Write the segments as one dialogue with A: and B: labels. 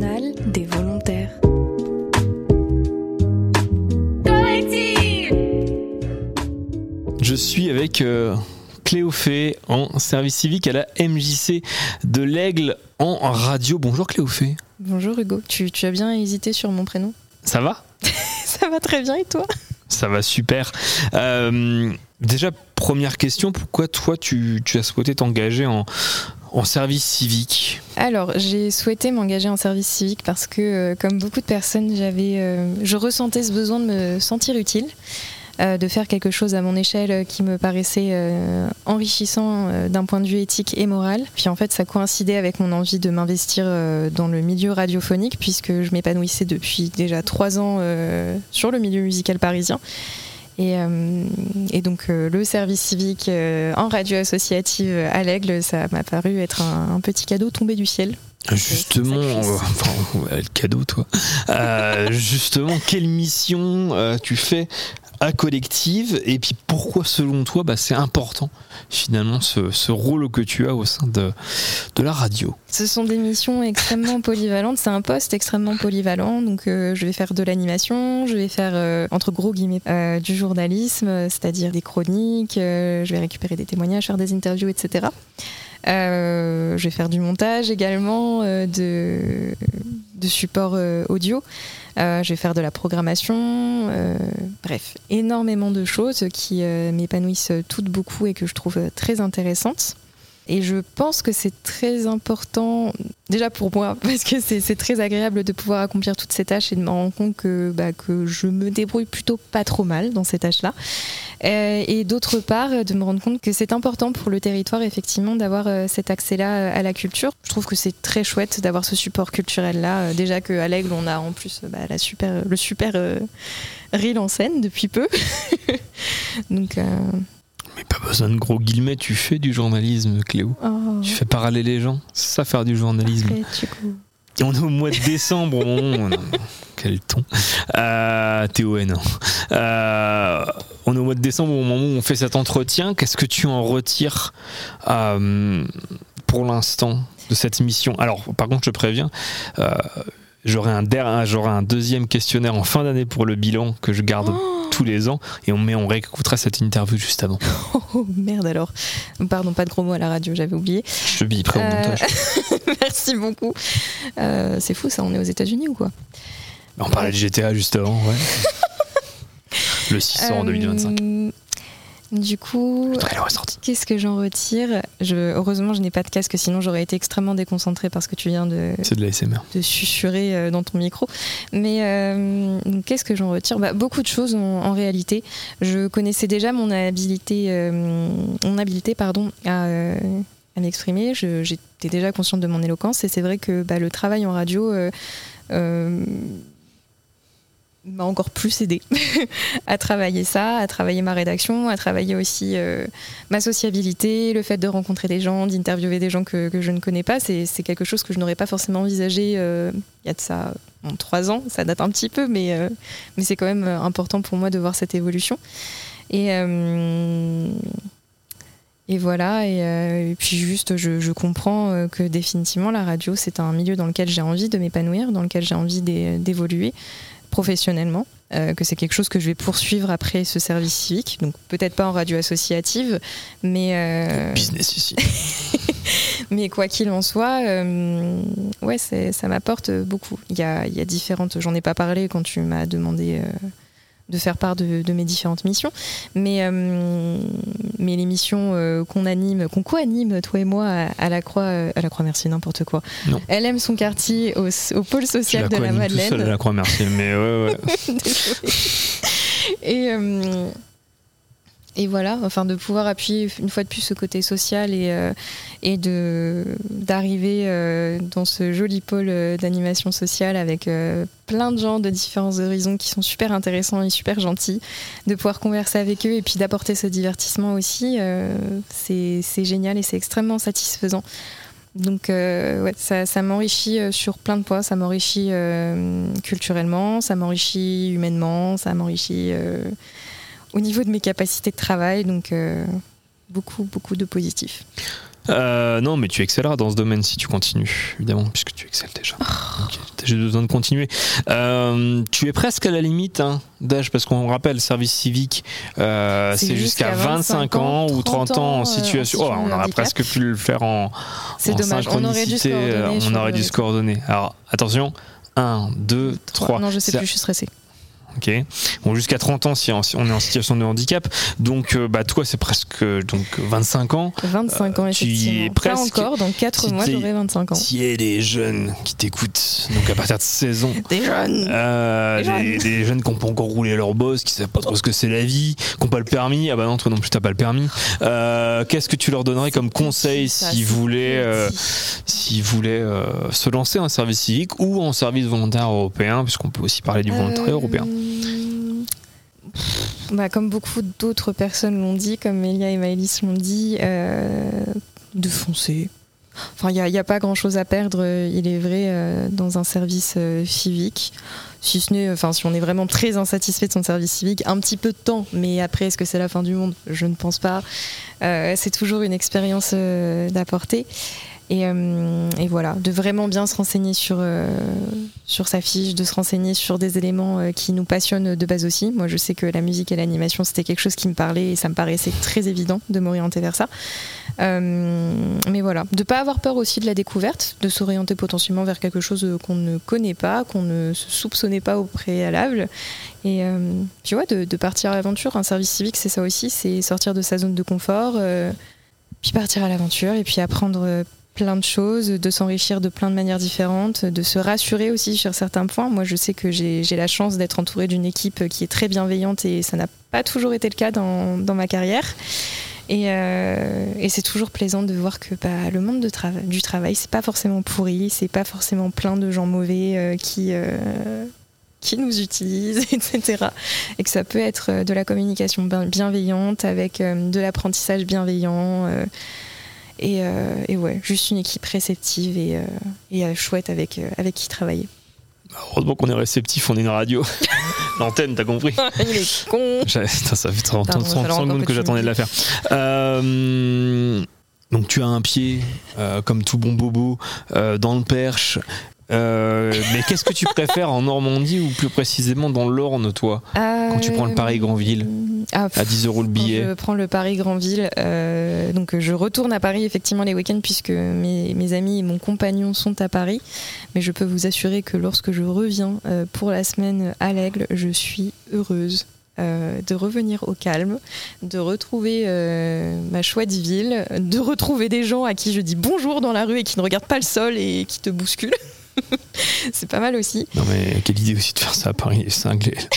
A: des volontaires. Je suis avec euh, Cléophée en service civique à la MJC de l'Aigle en radio. Bonjour Cléophée.
B: Bonjour Hugo, tu, as bien hésité sur mon prénom
A: Ça va
B: Ça va très bien et toi
A: Ça va super. Euh, déjà, première question, pourquoi toi tu as souhaité t'engager en, en service civique
B: Alors, j'ai souhaité m'engager en service civique parce que, euh, comme beaucoup de personnes, j'avais, euh, je ressentais ce besoin de me sentir utile, euh, de faire quelque chose à mon échelle qui me paraissait enrichissant d'un point de vue éthique et moral. Puis en fait, ça coïncidait avec mon envie de m'investir dans le milieu radiophonique puisque je m'épanouissais depuis déjà trois ans sur le milieu musical parisien. Et, euh, et donc euh, le service civique euh, en radio associative à l'Aigle, ça m'a paru être un, un petit cadeau tombé du ciel.
A: Justement,
B: sacrifice.
A: euh, enfin, ouais, le cadeau toi. Euh, justement, quelle mission euh, tu fais à collective et puis pourquoi selon toi bah, c'est important finalement ce, ce rôle que tu as au sein de, de la radio?
B: Ce sont des missions extrêmement polyvalentes. C'est un poste extrêmement polyvalent. Donc, euh, je vais faire de l'animation, je vais faire, euh, entre gros guillemets, euh, du journalisme, c'est-à-dire des chroniques, je vais récupérer des témoignages, faire des interviews, etc. Je vais faire du montage également, de, de support audio. Euh, je vais faire de la programmation. euh, bref, énormément de choses qui euh, m'épanouissent toutes beaucoup et que je trouve très intéressantes. Et je pense que c'est très important, déjà pour moi, parce que c'est très agréable de pouvoir accomplir toutes ces tâches et de me rendre compte que, bah, que je me débrouille plutôt pas trop mal dans ces tâches-là. Euh, et d'autre part, de me rendre compte que c'est important pour le territoire, effectivement, d'avoir euh, cet accès-là euh, à la culture. Je trouve que c'est très chouette d'avoir ce support culturel-là. Déjà qu'à l'Aigle, on a en plus bah, la super, le super euh, reel en scène depuis peu. Donc,
A: Mais pas besoin de gros guillemets, tu fais du journalisme Cléo.
B: oh,
A: Tu fais parler les gens, c'est ça faire du journalisme. on est au mois de décembre au moment où on- Quel ton euh, TON. Euh, on est au mois de décembre au moment où on fait cet entretien. Qu'est-ce que tu en retires euh, pour l'instant de cette mission? Alors, par contre, je te préviens, euh, j'aurai un, un deuxième questionnaire en fin d'année pour le bilan que je garde tous les ans et on, mais on réécoutera cette interview juste avant.
B: Oh merde alors. Pardon, pas de gros mots à la radio, j'avais oublié.
A: Je te au
B: Euh,
A: montage.
B: Merci beaucoup. Euh, c'est fou ça, on est aux États-Unis ou quoi?
A: On parlait de GTA juste avant, ouais. Le 600 en 2025.
B: Du coup, qu'est-ce que j'en retire? Je, Heureusement, je n'ai pas de casque, sinon j'aurais été extrêmement déconcentrée parce que tu viens de,
A: C'est de
B: de susurrer euh, dans ton micro. Mais euh, qu'est-ce que j'en retire? Bah, Beaucoup de choses en, en réalité. Je connaissais déjà mon habilité, euh, mon habileté pardon, à, euh, à m'exprimer. J'étais déjà consciente de mon éloquence et c'est vrai que bah, le travail en radio m'a encore plus aidé à travailler ça, à travailler ma rédaction, à travailler aussi euh, ma sociabilité, le fait de rencontrer des gens, d'interviewer des gens que, je ne connais pas. C'est quelque chose que je n'aurais pas forcément envisagé euh, il y a de ça bon, trois ans, ça date un petit peu, mais, euh, mais c'est quand même important pour moi de voir cette évolution. Et, et voilà, et, puis juste, je, comprends que définitivement la radio, c'est un milieu dans lequel j'ai envie de m'épanouir, dans lequel j'ai envie d'é- d'évoluer professionnellement, euh, que c'est quelque chose que je vais poursuivre après ce service civique, donc peut-être pas en radio associative, mais, euh,
A: Business ici.
B: mais quoi qu'il en soit, euh, ouais, ça m'apporte beaucoup. Il y a, y a différentes, j'en ai pas parlé quand tu m'as demandé euh, de faire part de, de mes différentes missions, mais, euh, mais les missions euh, qu'on anime, qu'on co-anime, toi et moi, à, à la Croix, euh, à la Croix, merci, n'importe quoi.
A: Non.
B: Elle aime son quartier au, au pôle social
A: la
B: de la
A: coanime tout seul à
B: Madeleine.
A: la croix, merci. Mais ouais, ouais.
B: Et, et voilà, enfin de pouvoir appuyer une fois de plus ce côté social et, euh, et de d'arriver euh, dans ce joli pôle euh, d'animation sociale avec plein de gens de différents horizons qui sont super intéressants et super gentils, de pouvoir converser avec eux et puis d'apporter ce divertissement aussi, c'est génial et c'est extrêmement satisfaisant. Donc ouais, ça, m'enrichit sur plein de points, ça m'enrichit culturellement, ça m'enrichit humainement, ça m'enrichit au niveau de mes capacités de travail, donc euh, beaucoup, beaucoup de positifs.
A: Euh, non, mais tu excelleras dans ce domaine si tu continues, évidemment, puisque tu excelles déjà. Ok, J'ai besoin de continuer. Euh, tu es presque à la limite hein, d'âge, parce qu'on rappelle, service civique, euh,
B: C'est
A: jusqu'à
B: jusqu'à
A: 25 ans ou 30 ans en situation. Oh, on aurait presque pu le faire en. En
B: dommage. On aurait dû se
A: synchronicité,
B: coordonner
A: dû se coordonner. Alors, attention. 1, 2, 3.
B: Non, je sais plus, je suis stressée.
A: Ok. Bon, jusqu'à 30 ans si, si on est en situation de handicap. Donc, euh, bah, toi, c'est presque donc 25 ans.
B: 25 ans,
A: Euh, tu y
B: effectivement.
A: es
B: Pas
A: presque.
B: encore, dans 4
A: Si
B: mois, j'aurai 25 ans.
A: S'il y a des jeunes qui t'écoutent, donc à partir de 16 ans,
B: Des jeunes
A: euh,
B: Des
A: des,
B: jeunes.
A: des jeunes qui n'ont pas encore roulé leur boss, qui savent pas trop ce que c'est la vie, qui n'ont pas le permis. Ah bah non, toi non plus, t'as pas le permis. Euh, Qu'est-ce que tu leur donnerais comme conseil s'ils voulaient, euh, s'ils voulaient se lancer en service civique ou en service volontaire européen, puisqu'on peut aussi parler du volontariat européen.
B: Bah, comme beaucoup d'autres personnes l'ont dit, comme Elia et Maëlys l'ont dit, euh, de foncer. Enfin, il n'y a, pas grand-chose à perdre, euh, il est vrai, euh, dans un service euh, civique. Si ce n'est, enfin, si on est vraiment très insatisfait de son service civique, un petit peu de temps, mais après, est-ce que c'est la fin du monde? Je ne pense pas. C'est toujours une expérience d'apporter. Et, euh, et voilà, de vraiment bien se renseigner sur, euh, sur sa fiche, de se renseigner sur des éléments euh, qui nous passionnent de base aussi. Moi, je sais que la musique et l'animation, c'était quelque chose qui me parlait et ça me paraissait très évident de m'orienter vers ça. Mais voilà, de pas avoir peur aussi de la découverte, de s'orienter potentiellement vers quelque chose qu'on ne connaît pas, qu'on ne se soupçonnait pas au préalable. Et puis ouais, de, partir à l'aventure. Un service civique, c'est ça aussi, c'est sortir de sa zone de confort, puis partir à l'aventure et puis apprendre plein de choses, de s'enrichir de plein de manières différentes, de se rassurer aussi sur certains points. Moi, je sais que j'ai la chance d'être entourée d'une équipe qui est très bienveillante et ça n'a pas toujours été le cas dans, ma carrière. Et, euh, et c'est toujours plaisant de voir que bah, le monde du travail, c'est pas forcément pourri, c'est pas forcément plein de gens mauvais euh, qui, euh, qui nous utilisent, etc. Et que ça peut être de la communication bien- bienveillante avec de l'apprentissage bienveillant. Euh, et, et ouais, juste une équipe réceptive et, euh, et euh, chouette avec, avec qui travailler.
A: Heureusement qu'on est réceptif, on est une radio. L'antenne, t'as compris
B: Il est con
A: ça fait 30
B: Pardon,
A: 100
B: fallait encore
A: secondes
B: que
A: j'attendais de la faire. Euh, donc tu as un pied, euh, comme tout bon bobo, euh, dans le Perche. Euh, mais qu'est-ce que tu préfères en Normandie ou plus précisément dans l'Orne, toi Quand tu prends le Paris-Granville
B: ah,
A: À 10 euros le billet.
B: Je prends le Paris-Grandville. euh, donc je retourne à Paris effectivement les week-ends puisque mes, mes amis et mon compagnon sont à Paris. Mais je peux vous assurer que lorsque je reviens euh, pour la semaine à l'Aigle, je suis heureuse. euh, de revenir au calme, de retrouver euh, ma chouette ville, de retrouver des gens à qui je dis bonjour dans la rue et qui ne regardent pas le sol et qui te bousculent. C'est pas mal aussi.
A: Non mais quelle idée aussi de faire ça à Paris, c'est cinglé.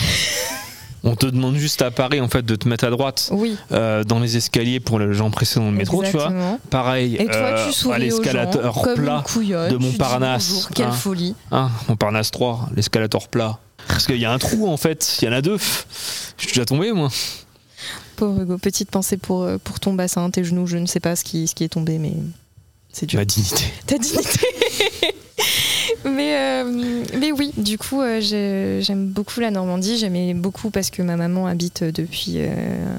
A: On te demande juste à Paris en fait de te mettre à droite
B: Oui,
A: euh, dans les escaliers pour les gens pressés dans le métro, tu vois. Pareil,
B: Et toi,
A: euh,
B: tu
A: à l'escalator plat
B: couillonne,
A: de Montparnasse,
B: bonjour, Quelle
A: hein.
B: folie.
A: Hein, Montparnasse 3, l'escalator plat. Parce qu'il y a un trou en fait, il y en a deux. Je suis déjà tombé moi.
B: Pauvre Hugo, petite pensée pour, euh, pour ton bassin, tes genoux, je ne sais pas ce qui, ce qui est tombé, mais c'est dur.
A: Ma dignité.
B: Ta dignité mais, euh, mais oui, du coup, euh, j'ai- j'aime beaucoup la Normandie. J'aimais beaucoup parce que ma maman habite depuis euh,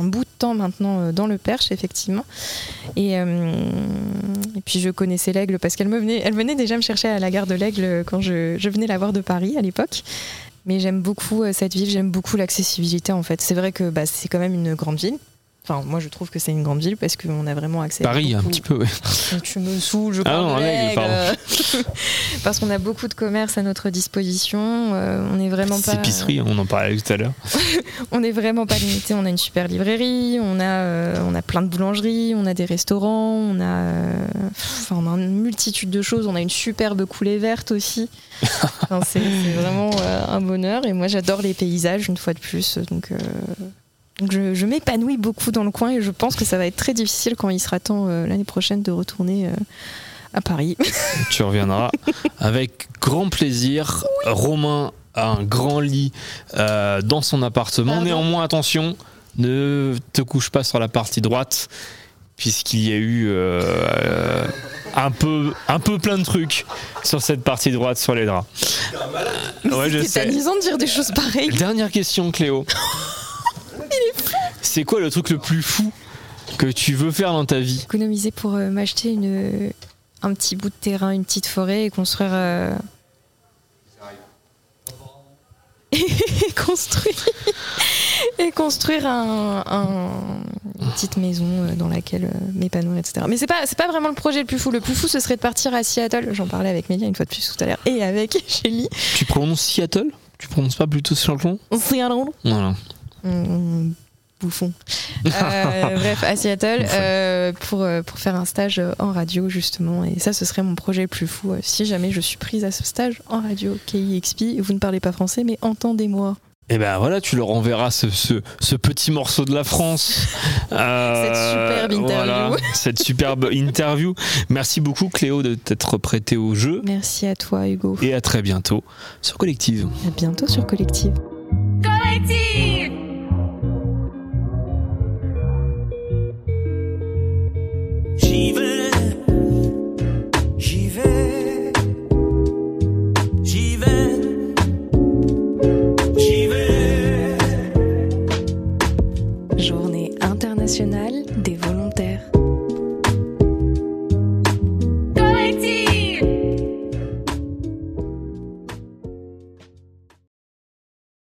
B: un bout de temps maintenant dans le Perche, effectivement. Et, puis je connaissais l'Aigle parce qu'elle venait, elle venait déjà me chercher à la gare de l'Aigle quand je, venais la voir de Paris à l'époque. Mais j'aime beaucoup cette ville, j'aime beaucoup l'accessibilité en fait. C'est vrai que bah, c'est quand même une grande ville. Enfin, moi je trouve que c'est une grande ville parce qu'on a vraiment accès
A: Paris,
B: à
A: un
B: beaucoup-
A: petit peu, ouais.
B: tu me saoules, je
A: Ah non, un pardon.
B: Parce qu'on a beaucoup de commerces à notre disposition. euh, on est vraiment pas.
A: épicerie, on en parlait tout à l'heure.
B: On est vraiment pas limité. On a une super librairie, on a, euh, on a plein de boulangeries, on a des restaurants, on a, euh, enfin, on a une multitude de choses. On a une superbe coulée verte aussi. Enfin, c'est vraiment un bonheur. Et moi, j'adore les paysages une fois de plus. Donc. Donc je, je m'épanouis beaucoup dans le coin et je pense que ça va être très difficile quand il sera temps euh, l'année prochaine de retourner euh, à Paris.
A: Tu reviendras avec grand plaisir. Romain a un grand lit euh, dans son appartement.
B: Pardon
A: Néanmoins, attention, ne te couche pas sur la partie droite, puisqu'il y a eu un, peu, un peu plein de trucs sur cette partie droite, sur les draps. Ouais,
B: C'est de dire des choses pareilles.
A: Dernière question, Cléo. C'est quoi le truc le plus fou que tu veux faire dans ta vie
B: Économiser pour euh, m'acheter une, un petit bout de terrain, une petite forêt et construire. euh, et construire. et construire un, un- une petite maison euh, dans laquelle euh, m'épanouir, etc. Mais c'est pas, c'est pas vraiment le projet le plus fou. Le plus fou, ce serait de partir à Seattle. J'en parlais avec Mélia une fois de plus tout à l'heure et avec Shelly.
A: Tu prononces Seattle? Tu prononces pas plutôt Seattle
B: Seattle.
A: Voilà.
B: Bouffon. Euh, bref, à Seattle euh, pour, euh, pour faire un stage en radio justement. Et ça, ce serait mon projet le plus fou. si jamais je suis prise à ce stage en radio KIXP, vous ne parlez pas français, mais entendez-moi.
A: Et ben voilà, tu leur enverras ce, ce, ce petit morceau de la France. Euh,
B: superbe interview.
A: voilà, cette superbe interview. Merci beaucoup Cléo de t'être prêtée au jeu.
B: Merci à toi, Hugo.
A: Et à très bientôt sur Collective.
B: À bientôt sur Collective.
C: J'y vais,